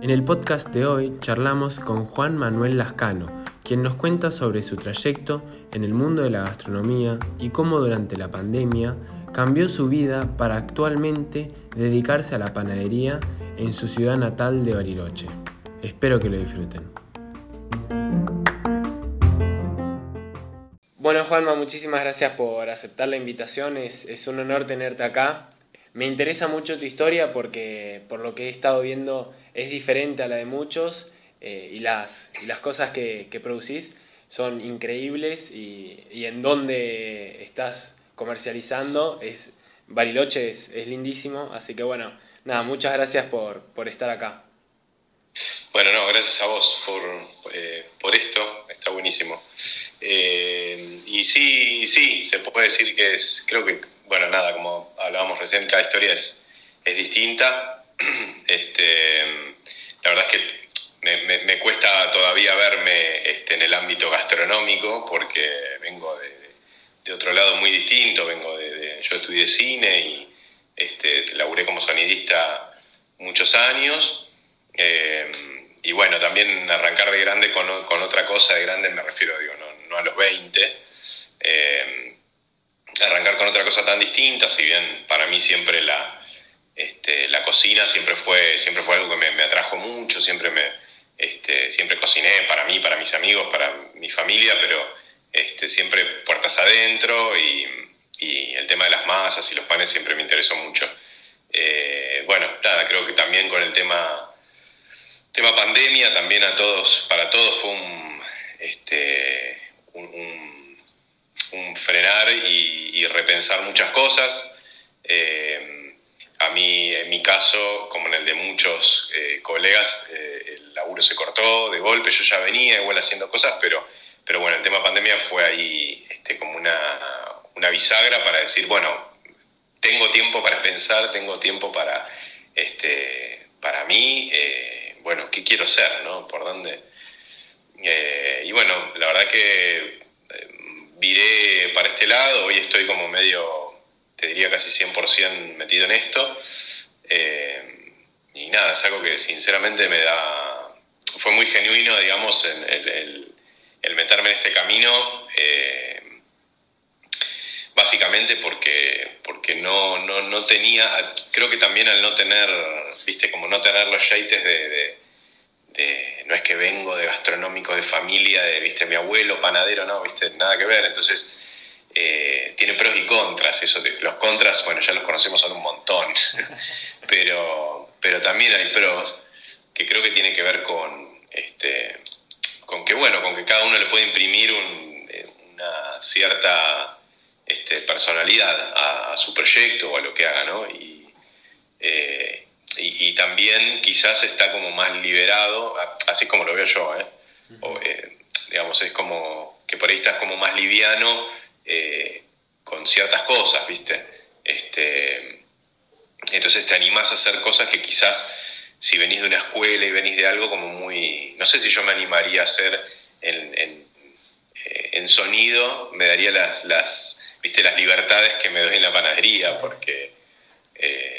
En el podcast de hoy charlamos con Juan Manuel Lascano, quien nos cuenta sobre su trayecto en el mundo de la gastronomía y cómo durante la pandemia cambió su vida para actualmente dedicarse a la panadería en su ciudad natal de Bariloche. Espero que lo disfruten. Juanma, muchísimas gracias por aceptar la invitación, es, un honor tenerte acá. Me interesa mucho tu historia porque por lo que he estado viendo es diferente a la de muchos eh, y, las, las cosas que, producís son increíbles y, en donde estás comercializando es Bariloche es, es, lindísimo, así que bueno, nada, muchas gracias por, por estar acá. Bueno, no, gracias a vos por, eh, por esto, está buenísimo. Eh, y sí, sí, se puede decir que es, creo que bueno, nada, como hablábamos recién, cada historia es, es distinta. Este, la verdad es que me, cuesta todavía verme este, en el ámbito gastronómico porque vengo de, de otro lado muy distinto, vengo de, yo estudié cine y este, laburé como sonidista muchos años. Eh, y bueno, también arrancar de grande con, con, otra cosa, de grande me refiero, digo, no, no a los 20. Eh, arrancar con otra cosa tan distinta, si bien para mí siempre la, este, la cocina siempre fue, siempre fue algo que me, atrajo mucho, siempre, me, este, siempre cociné para mí, para mis amigos, para mi familia, pero este, siempre puertas adentro y, el tema de las masas y los panes siempre me interesó mucho. Eh, bueno, nada, creo que también con el tema, tema pandemia, también a todos, para todos fue un, un frenar y, repensar muchas cosas. Eh, a mí, en mi caso, como en el de muchos eh, colegas, eh, el laburo se cortó de golpe, yo ya venía igual haciendo cosas, pero, pero bueno, el tema pandemia fue ahí este, como una, una bisagra para decir, bueno, tengo tiempo para pensar, tengo tiempo para, este, para mí, bueno, ¿qué quiero ser? ¿no? ¿Por dónde? Y bueno, la verdad que viré para este lado, hoy estoy como medio, te diría casi 100% metido en esto. Eh, y nada, es algo que sinceramente me da, fue muy genuino, digamos, en el, meterme en este camino, eh, básicamente porque, porque no, no, no, tenía, creo que también al no tener, viste, como no tener los yates de no es que vengo de gastronómico de familia, de, viste, mi abuelo panadero, no, viste, nada que ver, entonces eh, tiene pros y contras, eso los contras, bueno, ya los conocemos son un montón, pero, pero también hay pros que creo que tiene que ver con, este, con que, bueno, con que cada uno le puede imprimir eh, una cierta este, personalidad a, su proyecto o a lo que haga, ¿no? Y, eh, y, también quizás está como más liberado, así como lo veo yo, ¿eh? ¿eh? digamos, es como que por ahí estás como más liviano eh, con ciertas cosas, ¿viste? Este, entonces te animás a hacer cosas que quizás si venís de una escuela y venís de algo como muy, no sé si yo me animaría a hacer en, en, en sonido, me daría las, las, ¿viste? las libertades que me doy en la panadería, porque... Eh,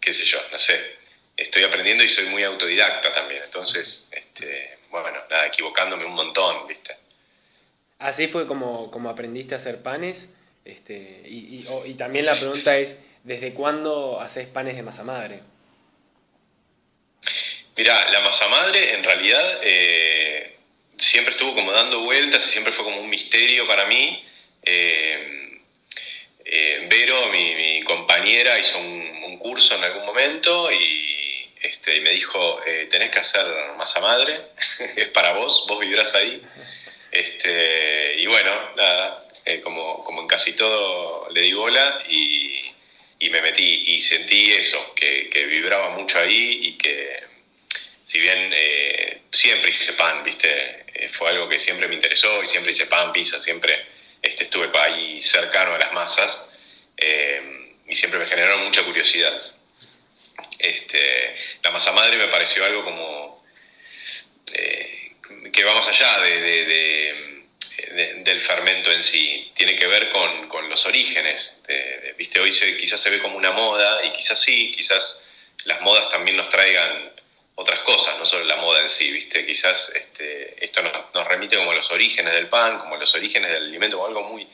qué sé yo, no sé, estoy aprendiendo y soy muy autodidacta también, entonces, este, bueno, nada, equivocándome un montón, ¿viste? Así fue como, como aprendiste a hacer panes, este, y, y, también la pregunta es, ¿desde cuándo haces panes de masa madre? Mirá, la masa madre en realidad eh, siempre estuvo como dando vueltas y siempre fue como un misterio para mí. Eh, eh, Vero, mi, compañera, hizo un, curso en algún momento y este, me dijo, eh, tenés que hacer masa madre, es para vos, vos vivirás ahí. Este, y bueno, nada, eh, como, como, en casi todo le di bola y, me metí y sentí eso, que, vibraba mucho ahí y que si bien siempre hice pan, ¿viste? fue algo que siempre me interesó y siempre hice pan, pizza, siempre este, estuve ahí cercano a las masas eh, y siempre me generaron mucha curiosidad. Este, la masa madre me pareció algo como eh, que va más allá de, del fermento en sí, tiene que ver con, los orígenes. ¿viste? Hoy quizás se ve como una moda y quizás sí, quizás las modas también nos traigan otras cosas, no solo la moda en sí, ¿viste? Quizás este, esto nos, remite como a los orígenes del pan, como a los orígenes del alimento, o algo muy,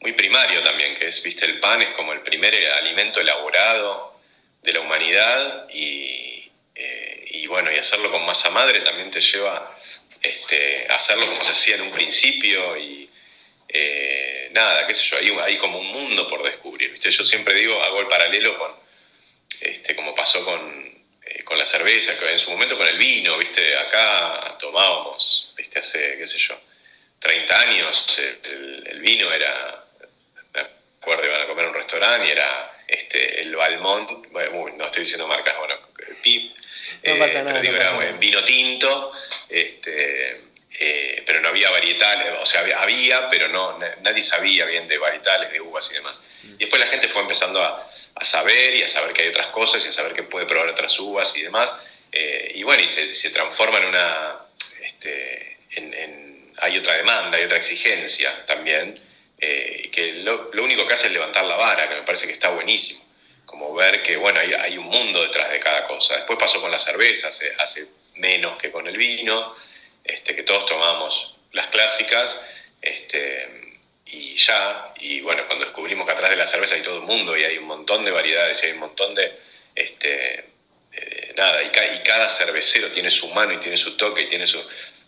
muy primario también, que es, ¿viste? El pan es como el primer alimento elaborado de la humanidad y, eh, bueno, y hacerlo con masa madre también te lleva este, a hacerlo como se hacía en un principio y eh, nada, qué sé yo, hay, hay como un mundo por descubrir, ¿viste? Yo siempre digo, hago el paralelo con, este, como pasó con eh, con la cerveza, que en su momento con el vino, ¿viste? Acá tomábamos, ¿viste? Hace, qué sé yo, 30 años el, vino era, acuerdo, iban a comer en un restaurante y era este, el Balmont, no estoy diciendo marcas, bueno, el PIP, no pasa eh, nada, pero digo, era vino tinto, este, eh, pero no había varietales, o sea, había, pero no, nadie sabía bien de varietales, de uvas y demás. Mm. Y después la gente fue empezando a, a saber y a saber que hay otras cosas y a saber que puede probar otras uvas y demás. Eh, y bueno, y se, transforma en una... Este, hay otra demanda, hay otra exigencia también, eh, que lo, único que hace es levantar la vara, que me parece que está buenísimo. Como ver que, bueno, hay, un mundo detrás de cada cosa. Después pasó con la cerveza, hace, hace menos que con el vino, este, que todos tomamos las clásicas. Este, y ya, y bueno, cuando descubrimos que atrás de la cerveza hay todo el mundo y hay un montón de variedades y hay un montón de, este, eh, nada, y, cada cervecero tiene su mano y tiene su toque y tiene su,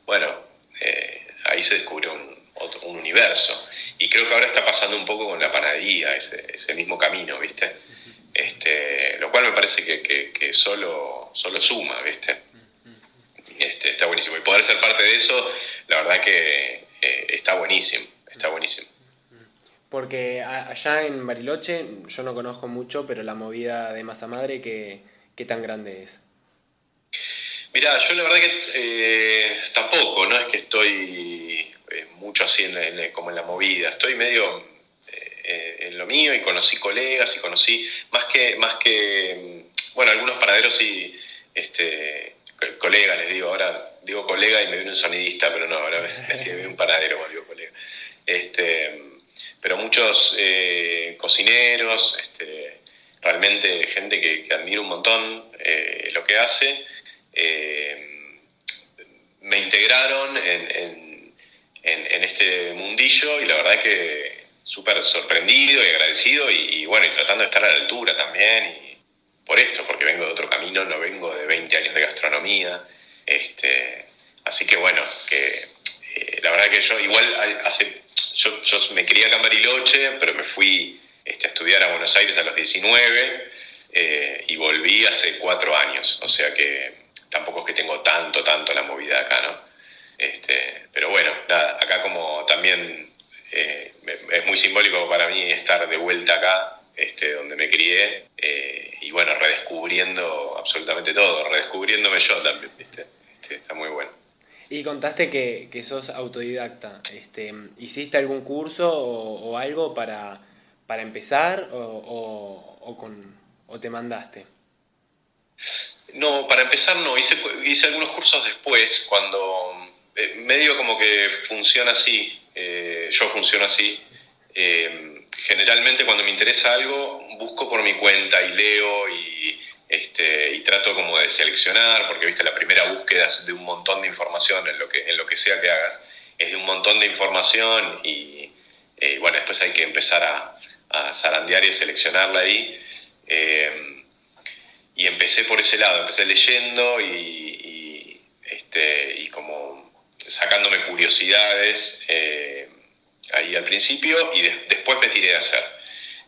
bueno, eh, ahí se descubrió un, un, universo. Y creo que ahora está pasando un poco con la panadería, ese, ese mismo camino, ¿viste? Este, lo cual me parece que, que, solo, solo suma, ¿viste? Este, está buenísimo. Y poder ser parte de eso, la verdad que eh, está buenísimo, está buenísimo. Porque allá en Bariloche yo no conozco mucho, pero la movida de masa madre, ¿qué, tan grande es? Mirá, yo la verdad que eh, tampoco, no es que estoy mucho así como en la movida, estoy medio eh, en lo mío y conocí colegas y conocí, más que, más que bueno, algunos panaderos y este, colegas, les digo, ahora digo colega y me viene un sonidista, pero no, ahora me, viene un panadero cuando digo colega. Este, pero muchos eh, cocineros, este, realmente gente que, admira un montón eh, lo que hace, eh, me integraron en, este mundillo y la verdad es que súper sorprendido y agradecido y, bueno, y tratando de estar a la altura también y por esto, porque vengo de otro camino, no vengo de 20 años de gastronomía, este, así que bueno, que la verdad que yo igual hace yo, me quería acá en Bariloche, pero me fui este, a estudiar a Buenos Aires a los 19 eh, y volví hace cuatro años. O sea que tampoco es que tengo tanto, tanto la movida acá, ¿no? Este, pero bueno, nada, acá como también eh, es muy simbólico para mí estar de vuelta acá, este, donde me crié, eh, y bueno, redescubriendo absolutamente todo, redescubriéndome yo también, ¿viste? Este, está muy bueno. Y contaste que, que sos autodidacta. Este, ¿Hiciste algún curso o, algo para, para empezar o, o, con, o, te mandaste? No, para empezar no. Hice, hice algunos cursos después, cuando eh, medio como que funciona así. Eh, yo funciono así. Eh, generalmente cuando me interesa algo, busco por mi cuenta y leo y este, y trato como de seleccionar, porque viste, la primera búsqueda es de un montón de información en lo que, en lo que sea que hagas, es de un montón de información y eh, bueno, después hay que empezar a, a zarandear y seleccionarla ahí. Y empecé por ese lado, empecé leyendo y, este, y como sacándome curiosidades eh, ahí al principio y después me tiré a hacer.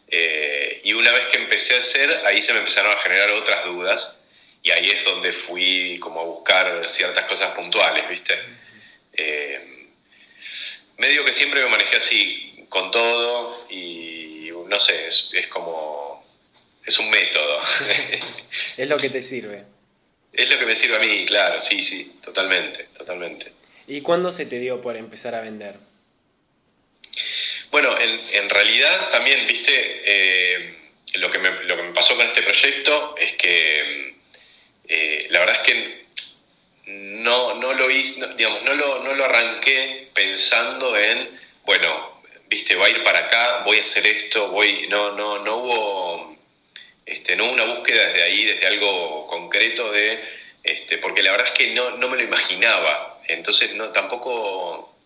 Eh, y una vez que empecé a hacer, ahí se me empezaron a generar otras dudas y ahí es donde fui como a buscar ciertas cosas puntuales, ¿viste? Eh, medio que siempre me manejé así, con todo y no sé, es, como, es un método. es lo que te sirve. Es lo que me sirve a mí, claro, sí, sí, totalmente, totalmente. ¿Y cuándo se te dio por empezar a vender? Bueno, en, realidad también, viste, eh, lo, que me, lo que me pasó con este proyecto es que eh, la verdad es que no, no lo hice, digamos, no lo, no lo arranqué pensando en, bueno, viste, va a ir para acá, voy a hacer esto, voy, no, no, no hubo, este, no una búsqueda desde ahí, desde algo concreto de, este, porque la verdad es que no, no me lo imaginaba, entonces no, tampoco,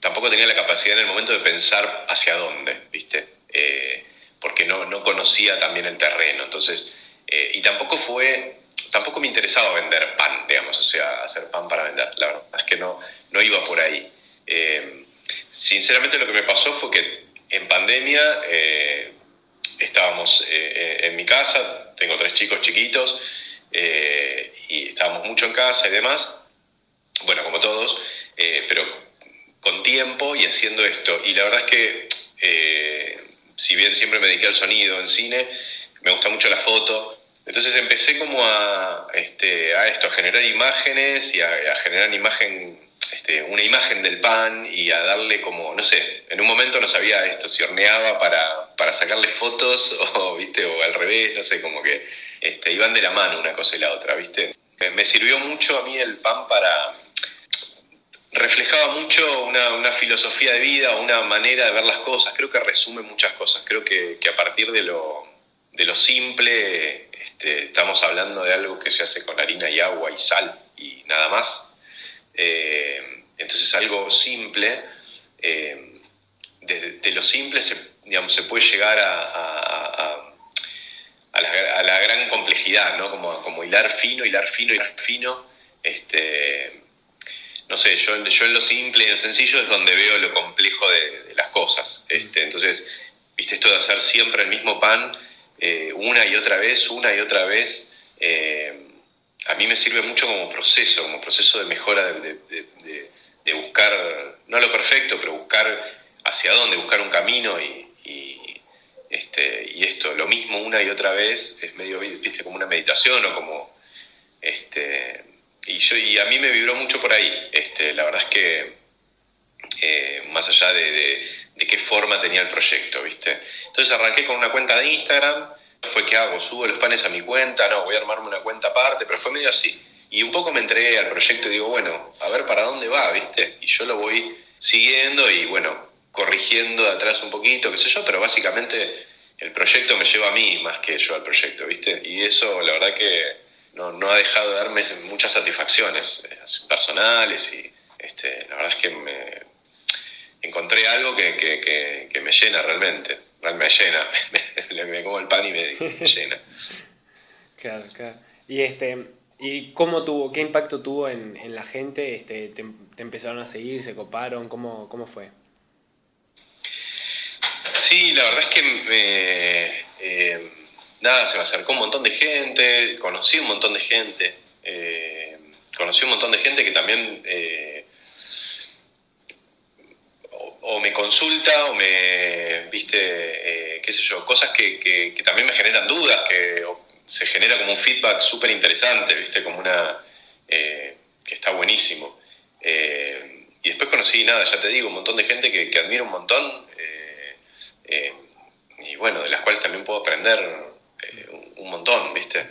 tampoco tenía la capacidad en el momento de pensar hacia dónde, viste, eh, porque no, no conocía también el terreno, entonces, eh, y tampoco fue, tampoco me interesaba vender pan, digamos, o sea, hacer pan para vender, la verdad es que no, no iba por ahí. Eh, sinceramente lo que me pasó fue que en pandemia estábamos en mi casa, tengo tres chicos chiquitos y estábamos mucho en casa y demás, bueno, como todos, pero con tiempo y haciendo esto. Y la verdad es que, si bien siempre me dediqué al sonido en cine, me gusta mucho la foto, entonces empecé como a, este, a esto, a generar imágenes y a, a generar imagen este, una imagen del pan y a darle como, no sé, en un momento no sabía esto, si horneaba para, para sacarle fotos o, ¿viste? o al revés, no sé, como que este, iban de la mano una cosa y la otra, ¿viste? Me sirvió mucho a mí el pan para... Reflejaba mucho una, filosofía de vida, una manera de ver las cosas, creo que resume muchas cosas, creo que, a partir de lo, de lo simple este, estamos hablando de algo que se hace con harina y agua y sal y nada más, eh, entonces algo simple, eh, de, lo simple se, digamos, se puede llegar a, a, la, gran complejidad, ¿no? Como, como hilar fino, hilar fino, hilar fino. Este, no sé, yo, yo en lo simple y lo sencillo es donde veo lo complejo de, las cosas. Este, entonces, viste esto de hacer siempre el mismo pan eh, una y otra vez, una y otra vez a mí me sirve mucho como proceso, como proceso de mejora, de, buscar, no lo perfecto, pero buscar hacia dónde, buscar un camino y, este, y esto, lo mismo una y otra vez, es medio, viste, como una meditación o como, este, y, yo, y a mí me vibró mucho por ahí, este, la verdad es que, eh, más allá de, de qué forma tenía el proyecto, viste. Entonces arranqué con una cuenta de Instagram, fue que hago, subo los panes a mi cuenta, no, voy a armarme una cuenta aparte, pero fue medio así. Y un poco me entregué al proyecto y digo, bueno, a ver para dónde va, ¿viste? Y yo lo voy siguiendo y bueno, corrigiendo de atrás un poquito, qué sé yo, pero básicamente el proyecto me lleva a mí más que yo al proyecto, ¿viste? Y eso la verdad que no, ha dejado de darme muchas satisfacciones eh, personales y este, la verdad es que me encontré algo que me llena realmente me llena, me, me, como el pan y me, llena. claro, claro. Y este, ¿y cómo tuvo, qué impacto tuvo en, la gente? Este, te, empezaron a seguir, se coparon? ¿Cómo, cómo fue? Sí, la verdad es que eh, nada, se me acercó un montón de gente, conocí un montón de gente, eh, conocí un montón de gente que también eh, o me consulta o me, viste, eh, qué sé yo, cosas que, también me generan dudas, que se genera como un feedback súper interesante, viste, como una, que está buenísimo. Y después conocí, nada, ya te digo, un montón de gente que, que admiro un montón y bueno, de las cuales también puedo aprender viste.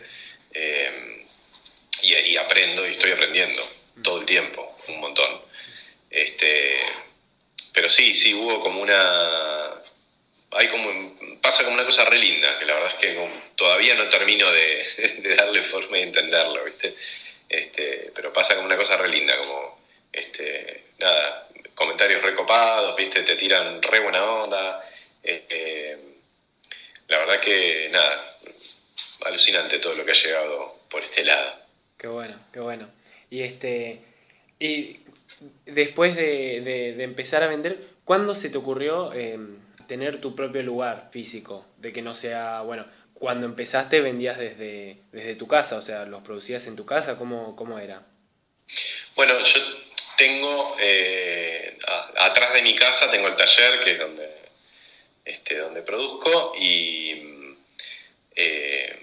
Y, y, aprendo y estoy aprendiendo todo el tiempo, un montón. Este, pero sí, sí, hubo como una... Hay como, pasa como una cosa re linda, que la verdad es que todavía no termino de, darle forma y entenderlo, ¿viste? Este, pero pasa como una cosa re linda, como, este, nada, comentarios recopados, ¿viste? Te tiran re buena onda. Eh, la verdad que, nada, alucinante todo lo que ha llegado por este lado. Qué bueno, qué bueno. Y este, y después de, empezar a vender, ¿cuándo se te ocurrió em, tener tu propio lugar físico? De que no sea, bueno, cuando empezaste vendías desde, desde tu casa, o sea, los producías en tu casa, ¿cómo, cómo era? Bueno, yo tengo, eh, atrás de mi casa tengo el taller, que es donde, este, donde produzco, y eh,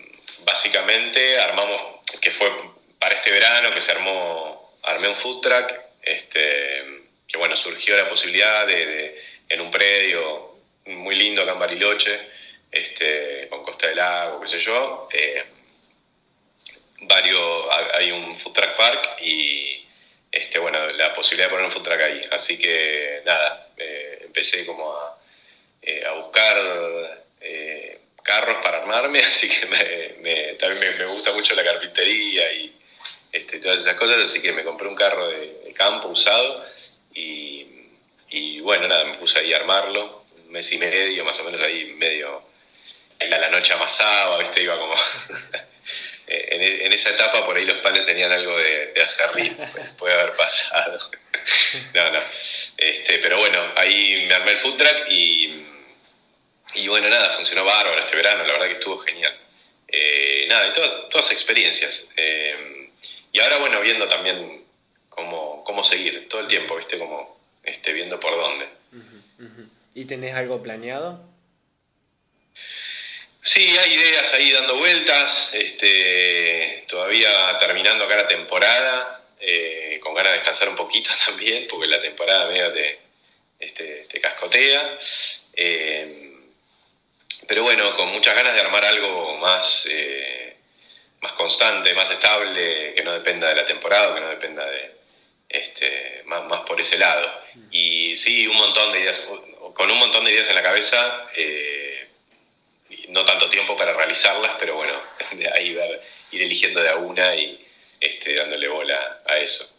básicamente armamos, que fue para este verano que se armó, armé un food truck este, que bueno, surgió la posibilidad de, en un predio muy lindo acá en Bariloche, este, con Costa del Lago, qué sé yo, eh, varios, hay un food truck park y este, bueno, la posibilidad de poner un food truck ahí. Así que nada, eh, empecé como a, eh, a buscar carros para armarme, así que me, también me, gusta mucho la carpintería y este, todas esas cosas, así que me compré un carro de, campo usado y, y, bueno, nada, me puse ahí a armarlo, un mes y medio, más o menos ahí medio, la, la noche amasaba, ¿viste? Iba como... en, esa etapa por ahí los panes tenían algo de, de acerrín, puede haber pasado. no, no. Este, pero bueno, ahí me armé el food truck y, y bueno, nada, funcionó bárbaro este verano, la verdad que estuvo genial. Eh, nada, y todas, todas experiencias. Eh, y ahora, bueno, viendo también cómo, cómo seguir todo el tiempo, ¿viste? Como este, viendo por dónde. ¿Y tenés algo planeado? Sí, hay ideas ahí dando vueltas, este, todavía terminando acá la temporada, eh, con ganas de descansar un poquito también, porque la temporada medio te, este, te cascotea. Eh, pero bueno, con muchas ganas de armar algo más, eh, más constante, más estable, que no dependa de la temporada, que no dependa de este, más, más por ese lado. Y sí, un montón de ideas, con un montón de ideas en la cabeza no tanto tiempo para realizarlas, pero bueno, ahí ir eligiendo de a una y este, dándole bola a eso.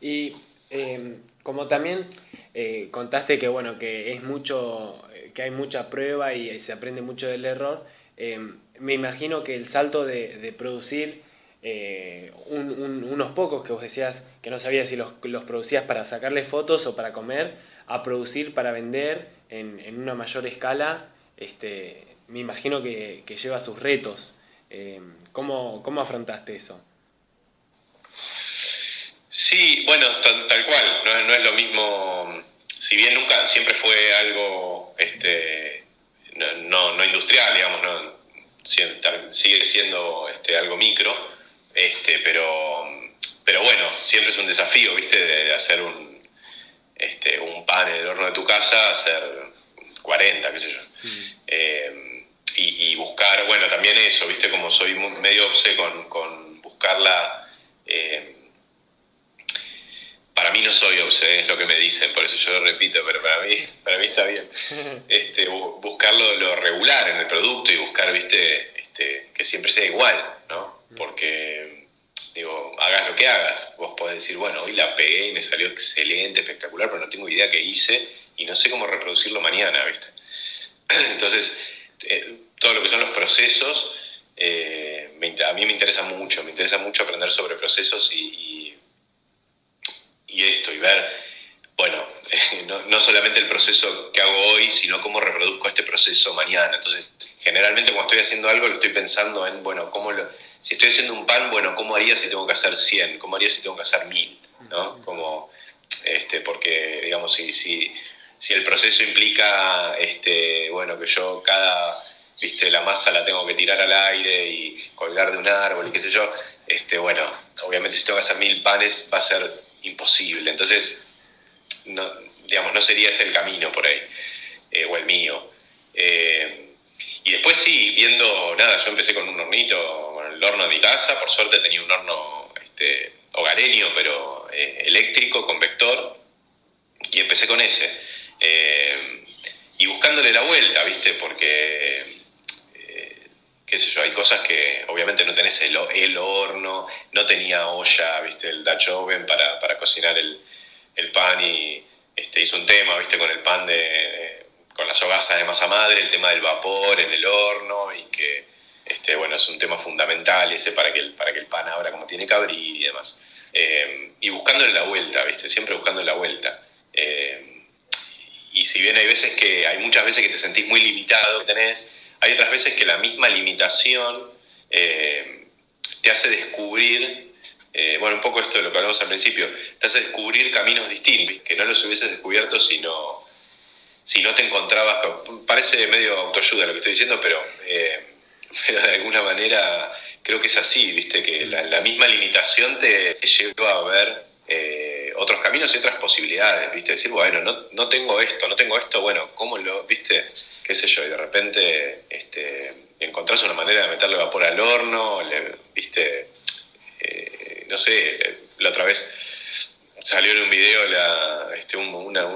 Y em, como también eh, contaste que bueno, que es mucho, que hay mucha prueba y se aprende mucho del error, em, me imagino que el salto de, producir eh, unos pocos que vos decías que no sabías si los, producías para sacarle fotos o para comer, a producir para vender en, una mayor escala, este, me imagino que, lleva sus retos. Eh, ¿cómo, afrontaste eso? Sí, bueno, tal, cual, no, es lo mismo, si bien nunca, siempre fue algo este, no, industrial, digamos, ¿no? sigue siendo este, algo micro, este, pero, pero bueno, siempre es un desafío, ¿viste? De, hacer un, este, un pan en el horno de tu casa, hacer 40, qué sé yo. Mm. Eh, y, buscar, bueno, también eso, viste, como soy medio obse con, con buscarla. Eh, para mí no soy obse, es lo que me dicen, por eso yo lo repito, pero para mí, para mí está bien. Este, buscar lo, regular en el producto y buscar, viste, este, que siempre sea igual, ¿no? Porque, digo, hagas lo que hagas, vos podés decir, bueno, hoy la pegué y me salió excelente, espectacular, pero no tengo idea qué hice y no sé cómo reproducirlo mañana, viste. Entonces, eh, todo lo que son los procesos, eh, a mí me interesa mucho, me interesa mucho aprender sobre procesos y, y, esto, y ver, bueno, no, solamente el proceso que hago hoy, sino cómo reproduzco este proceso mañana. Entonces, generalmente cuando estoy haciendo algo, lo estoy pensando en, bueno, cómo lo, si estoy haciendo un pan, bueno, ¿cómo haría si tengo que hacer 100? ¿Cómo haría si tengo que hacer 1000? ¿no? Como, este, porque, digamos, si, si, si el proceso implica, este, bueno, que yo cada viste, la masa la tengo que tirar al aire y colgar de un árbol y qué sé yo, este, bueno, obviamente si tengo que hacer mil panes va a ser imposible. Entonces, no, digamos, no sería ese el camino por ahí, eh, o el mío. Eh, y después sí, viendo, nada, yo empecé con un hornito, con el horno de mi casa, por suerte tenía un horno este, hogareño, pero eh, eléctrico, con vector, y empecé con ese. y buscándole la vuelta, ¿viste? Porque qué sé yo, hay cosas que obviamente no tenés el, el horno, no tenía olla, viste, el Dutch oven para, para cocinar el, el, pan y este, hizo un tema, viste, con el pan de, con las hogazas de masa madre, el tema del vapor en el horno y que, este, bueno, es un tema fundamental ese para que el, para que el pan abra como tiene que abrir y demás. Eh, y buscándole la vuelta, viste, siempre buscando la vuelta. Eh, y si bien hay veces que, hay muchas veces que te sentís muy limitado, que tenés, hay otras veces que la misma limitación eh, te hace descubrir, eh, bueno, un poco esto de lo que hablamos al principio, te hace descubrir caminos distintos, que no los hubieses descubierto si no, si no te encontrabas, parece medio autoayuda lo que estoy diciendo, pero, eh, pero de alguna manera creo que es así, viste, que la, misma limitación te, lleva a ver otros caminos y otras posibilidades, viste, decir, bueno, no, no tengo esto, no tengo esto, bueno, ¿cómo lo, viste? qué sé yo, y de repente este, encontrás una manera de meterle vapor al horno, viste, eh, no sé, la otra vez salió en un video la, este, una,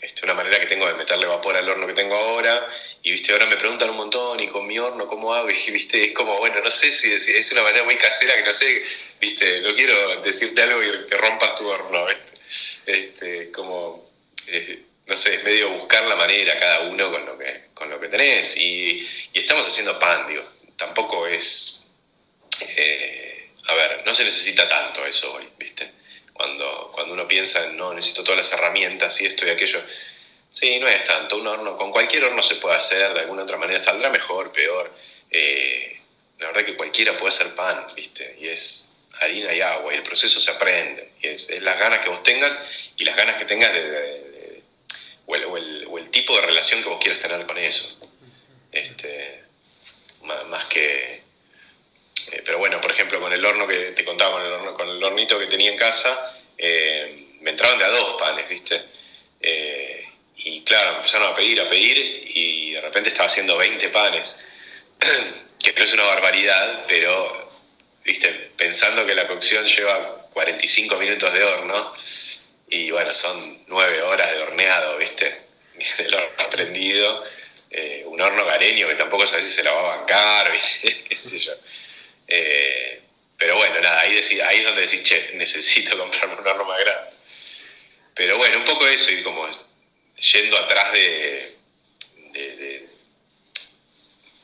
este, una manera que tengo de meterle vapor al horno que tengo ahora. Y viste, ahora me preguntan un montón, y con mi horno, ¿cómo hago? Y viste, es como, bueno, no sé si es, una manera muy casera que no sé, viste, no quiero decirte algo que rompas tu horno, Este, como, eh, no sé, es medio buscar la manera cada uno con lo que, con lo que tenés. Y, estamos haciendo pan, digo, tampoco es, eh, a ver, no se necesita tanto eso hoy, viste cuando, cuando uno piensa en, no, necesito todas las herramientas y esto y aquello. Sí, no es tanto. Un horno, con cualquier horno se puede hacer, de alguna otra manera saldrá mejor, peor. Eh, la verdad que cualquiera puede hacer pan, ¿viste? Y es harina y agua, y el proceso se aprende. Es, las ganas que vos tengas y las ganas que tengas de, o, el, o, el, tipo de relación que vos quieras tener con eso. Este, más que eh, pero bueno, por ejemplo, con el horno que te contaba, con el, horno, con el hornito que tenía en casa, eh, me entraban de a dos panes, ¿viste? Eh, y claro, empezaron a pedir, a pedir, y de repente estaba haciendo 20 panes, que no es una barbaridad, pero, ¿viste? Pensando que la cocción lleva 45 minutos de horno, y bueno, son 9 horas de horneado, ¿viste? El horno prendido, un horno gareño que tampoco sabes si se la va a bancar, ¿viste? ¿Qué sé yo? Eh, pero bueno, nada, ahí, ahí es donde decís, che, necesito comprarme un horno más grande. Pero bueno, un poco eso, ir como yendo atrás de,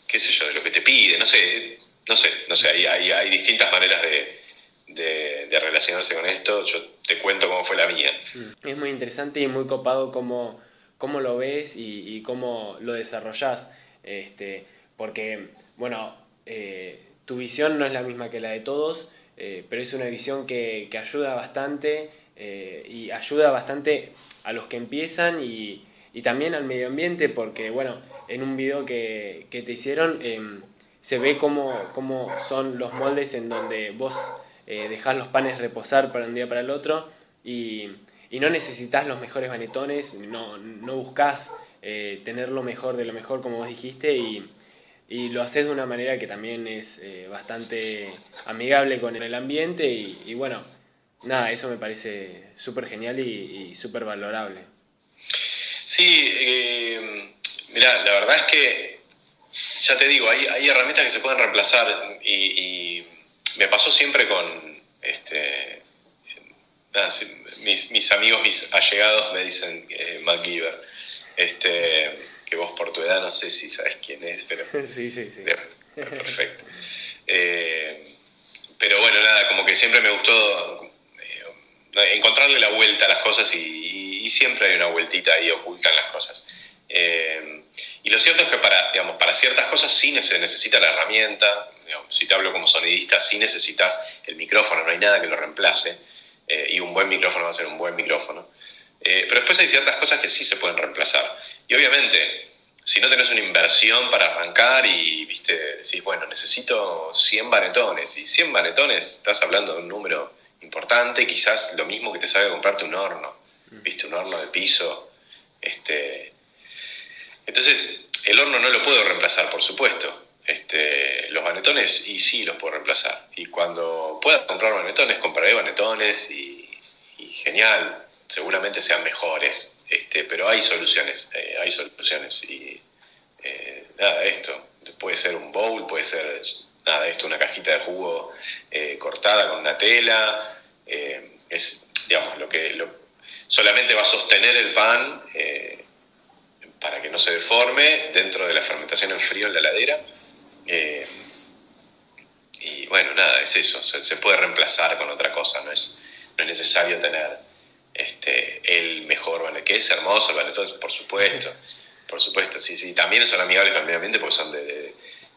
qué sé yo, de lo que te pide, no sé, no sé, no sé, hay, hay, distintas maneras de, relacionarse con esto, yo te cuento cómo fue la mía. Mm. Es muy interesante y muy copado cómo, cómo lo ves y, cómo lo desarrollás, este, porque, bueno, eh, tu visión no es la misma que la de todos, eh, pero es una visión que, ayuda bastante eh, y ayuda bastante a los que empiezan y, también al medio ambiente porque, bueno, en un video que, te hicieron em, se ve cómo, cómo, son los moldes en donde vos eh, dejás los panes reposar para un día para el otro y, no necesitas los mejores banetones, no, no buscas tener lo mejor de lo mejor como vos dijiste y y lo haces de una manera que también es eh, bastante amigable con el ambiente y, bueno, nada, eso me parece súper genial y, súper valorable. Sí, eh, mira, la verdad es que, ya te digo, hay, hay herramientas que se pueden reemplazar y, me pasó siempre con, este, mis, mis, amigos, mis allegados me dicen eh, MacGyver. Este, que vos por tu edad no sé si sabes quién es, pero... sí, sí, sí. Perfecto. Eh, pero bueno, nada, como que siempre me gustó encontrarle la vuelta a las cosas y, siempre hay una vueltita ahí oculta en las cosas. Eh, y lo cierto es que para, digamos, para ciertas cosas sí se necesita la herramienta, si te hablo como sonidista, sí necesitas el micrófono, no hay nada que lo reemplace, y un buen micrófono va a ser un buen micrófono. pero después hay ciertas cosas que sí se pueden reemplazar. Y obviamente, si no tenés una inversión para arrancar y viste, decís, bueno, necesito 100 banetones, y 100 banetones, estás hablando de un número importante, quizás lo mismo que te sabe comprarte un horno, viste, un horno de piso. Este... Entonces, el horno no lo puedo reemplazar, por supuesto. Este, los banetones, y sí los puedo reemplazar. Y cuando pueda comprar banetones, compraré banetones y, y genial, seguramente sean mejores este, pero hay soluciones, eh, hay soluciones. Y eh, nada, esto, puede ser un bowl, puede ser, nada, esto, una cajita de jugo eh, cortada con una tela, es, digamos, lo que solamente va a sostener el pan para que no se deforme dentro de la fermentación en frío en la heladera. y bueno, nada, es eso, se, puede reemplazar con otra cosa, no es, no es necesario tener este, el mejor que es hermoso el banetón, por supuesto, por supuesto, sí, sí, también son amigables con el medio ambiente porque son de,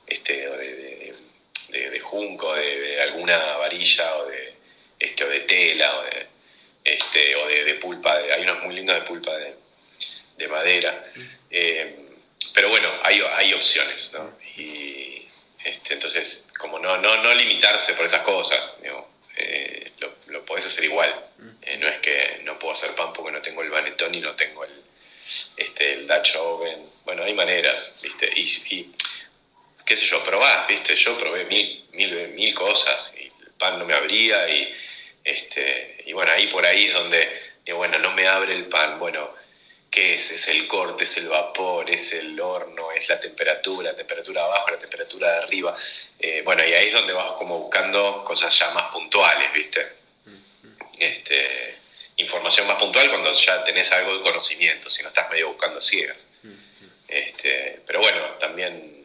este, de, junco, de, alguna varilla o de, este, o de tela o de, este, o de, pulpa, hay unos muy lindos de pulpa de, madera. Eh, pero bueno, hay, hay opciones, ¿no? Y este, entonces, como no, no, no limitarse por esas cosas, eh, lo, lo podés hacer igual. Eh, no es que no puedo hacer pan porque no tengo el banetón y no tengo el, este, el Dutch Oven. Bueno, hay maneras, ¿viste? Y, qué sé yo, probás, ¿viste? Yo probé mil, mil, mil cosas y el pan no me abría y Este, y bueno, ahí por ahí es donde, bueno, no me abre el pan. Bueno, ¿qué es? Es el corte, es el vapor, es el horno, es la temperatura, la temperatura de abajo, la temperatura de arriba. Eh, bueno, y ahí es donde vas como buscando cosas ya más puntuales, ¿viste? Este, información más puntual cuando ya tenés algo de conocimiento, si no estás medio buscando ciegas. Este, pero bueno, también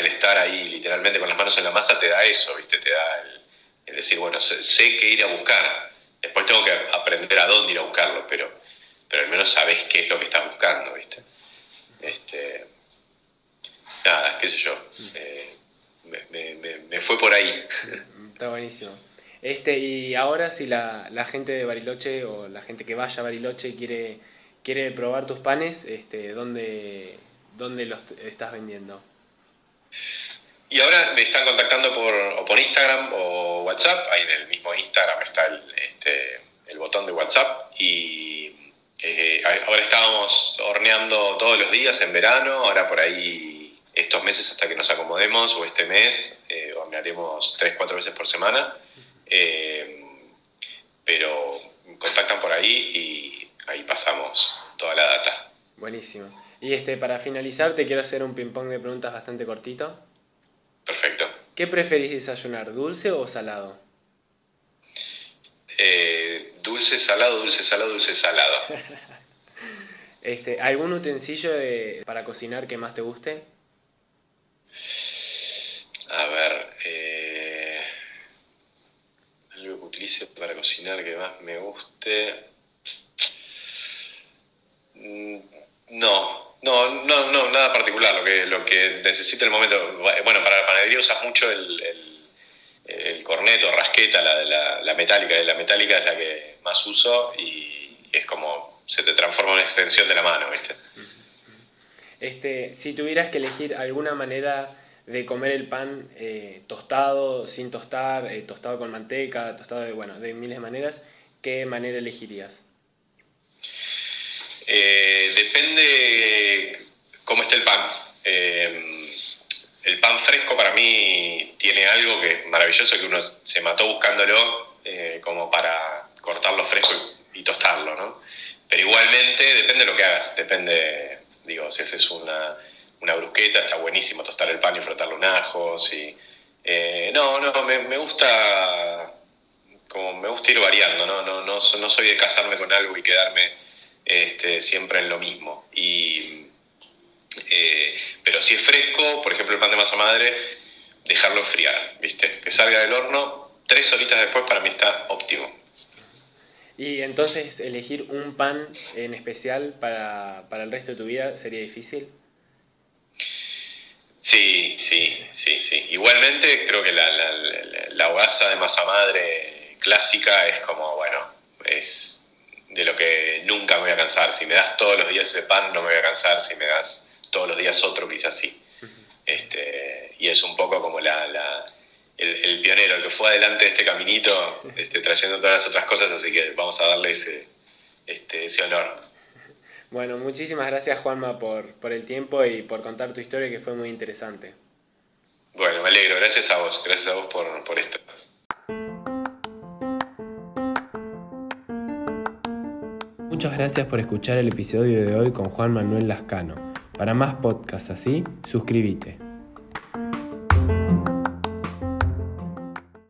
el estar ahí literalmente con las manos en la masa te da eso, ¿viste? Te da el, decir, bueno, sé, sé, qué ir a buscar. Después tengo que aprender a dónde ir a buscarlo, pero, pero al menos sabes qué es lo que estás buscando, ¿viste? Este, nada, qué sé yo. Eh, me, fue por ahí. Está buenísimo. Este, y ahora si la, la, gente de Bariloche o la gente que vaya a Bariloche quiere, quiere probar tus panes, este, ¿dónde, ¿dónde los estás vendiendo? Y ahora me están contactando por, o por Instagram o WhatsApp. Ahí en el mismo Instagram está el, este, botón de WhatsApp. Y eh, ahora estábamos horneando todos los días en verano. Ahora por ahí estos meses hasta que nos acomodemos o este mes eh, hornearemos tres, cuatro veces por semana. Eh, pero contactan por ahí y ahí pasamos toda la. Buenísimo. Y este, para finalizar, te quiero hacer un ping-pong de preguntas bastante cortito. Perfecto. ¿Qué preferís desayunar, dulce o salado? Eh, dulce, salado, dulce, salado, dulce, salado. este, ¿Algún utensilio para cocinar que más te guste? A ver, eh, algo que utilice para cocinar que más me guste. Mm, no, no, no, no, nada particular. Lo que, lo que necesite el momento. Bueno, para la panadería usas mucho el, el, corneto, rasqueta, la, la, metálica. La metálica es la que más uso y es como se te transforma una extensión de la mano, ¿viste? Este, si tuvieras que elegir alguna manera de comer el pan eh, tostado, sin tostar, eh, tostado con manteca, tostado de, bueno, de miles de maneras, ¿qué manera elegirías? Eh, depende cómo esté el pan. Eh, el pan fresco para mí tiene algo que es maravilloso, que uno se mató buscándolo eh, como para cortarlo fresco y, tostarlo, ¿no? Pero igualmente depende de lo que hagas, depende, digo, si haces una, una brusqueta, está buenísimo tostar el pan y frotarlo en ajos. Y, no, no, me, me, gusta como me gusta ir variando, ¿no? No, no, no soy de casarme con algo y quedarme este, siempre en lo mismo. Y, eh, pero si es fresco, por ejemplo el pan de masa madre, dejarlo enfriar, ¿viste? Que salga del horno, tres horitas después para mí está óptimo. Y entonces elegir un pan en especial para, el resto de tu vida sería difícil. Sí, sí, sí, sí. Igualmente creo que la, la, la, de masa madre clásica es como, bueno, es de lo que nunca me voy a cansar. Si me das todos los días ese pan, no me voy a cansar. Si me das todos los días otro, quizás sí. Este, y es un poco como la, el, pionero, el que fue adelante de este caminito, este, trayendo todas las otras cosas, así que vamos a darle ese, este, ese honor. Bueno, muchísimas gracias Juanma por, por el tiempo y por contar tu historia que fue muy interesante. Bueno, me alegro, gracias a vos, gracias a vos por, por esto. Muchas gracias por escuchar el episodio de hoy con Juan Manuel Lascano. Para más podcasts así, suscríbete.